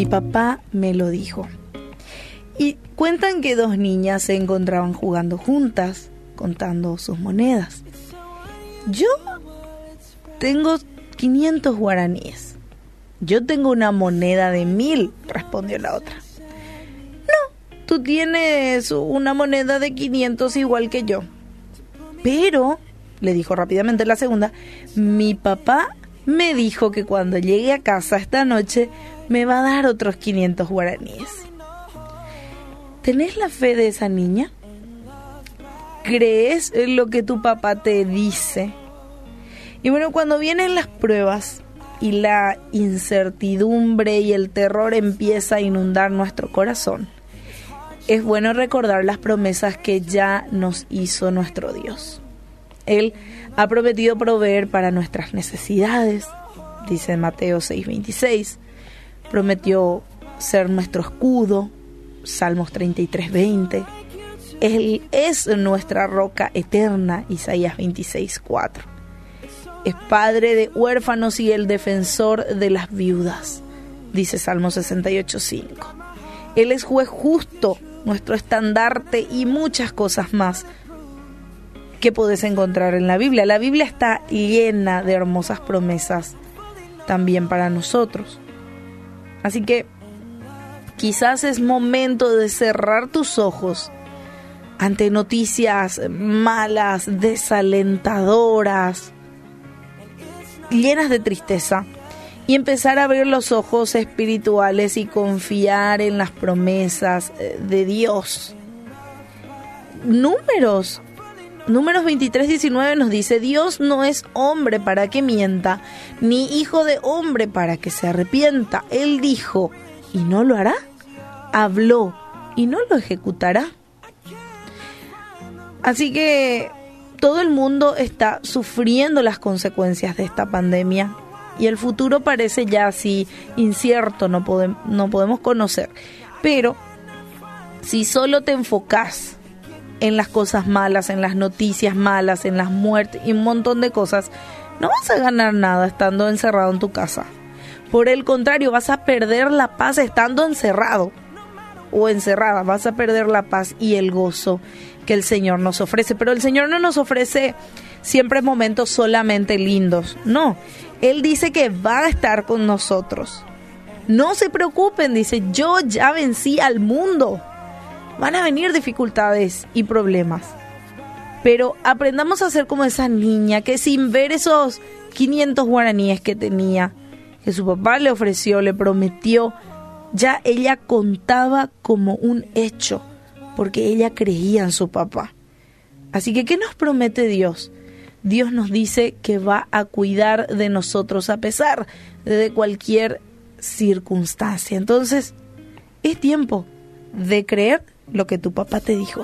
Mi papá me lo dijo. Y cuentan que dos niñas se encontraban jugando juntas, contando sus monedas. Yo tengo 500 guaraníes. Yo tengo una moneda de mil, respondió la otra. No, tú tienes una moneda de 500 igual que yo. Pero, le dijo rápidamente la segunda, mi papá me dijo que cuando llegue a casa esta noche me va a dar otros 500 guaraníes. ¿Tenés la fe de esa niña? ¿Crees en lo que tu papá te dice? Y bueno, cuando vienen las pruebas y la incertidumbre y el terror empieza a inundar nuestro corazón, es bueno recordar las promesas que ya nos hizo nuestro Dios. Él ha prometido proveer para nuestras necesidades, dice Mateo 6:26. Prometió ser nuestro escudo, Salmos 33:20. Él es nuestra roca eterna, Isaías 26:4. Es padre de huérfanos y el defensor de las viudas, dice Salmo 68:5. Él es juez justo, nuestro estandarte y muchas cosas más que puedes encontrar en la Biblia. La Biblia está llena de hermosas promesas también para nosotros. Así que quizás es momento de cerrar tus ojos ante noticias malas, desalentadoras, llenas de tristeza y empezar a abrir los ojos espirituales y confiar en las promesas eh, de Dios. Números Números 23, 19 nos dice, Dios no es hombre para que mienta, ni hijo de hombre para que se arrepienta. Él dijo, ¿y no lo hará? Habló, ¿y no lo ejecutará? Así que todo el mundo está sufriendo las consecuencias de esta pandemia y el futuro parece ya así incierto, no, no podemos conocer. Pero si solo te enfocas en las cosas malas, en las noticias malas, en las muertes y un montón de cosas, no vas a ganar nada estando encerrado en tu casa. Por el contrario, vas a perder la paz estando encerrado o encerrada, vas a perder la paz y el gozo que el Señor nos ofrece. Pero el Señor no nos ofrece siempre momentos solamente lindos, no. Él dice que va a estar con nosotros. No se preocupen, dice, yo ya vencí al mundo van a venir dificultades y problemas. Pero aprendamos a ser como esa niña que sin ver esos 500 guaraníes que tenía, que su papá le ofreció, le prometió, ya ella contaba como un hecho, porque ella creía en su papá. Así que, ¿qué nos promete Dios? Dios nos dice que va a cuidar de nosotros a pesar de cualquier circunstancia. Entonces, es tiempo de creer lo que tu papá te dijo.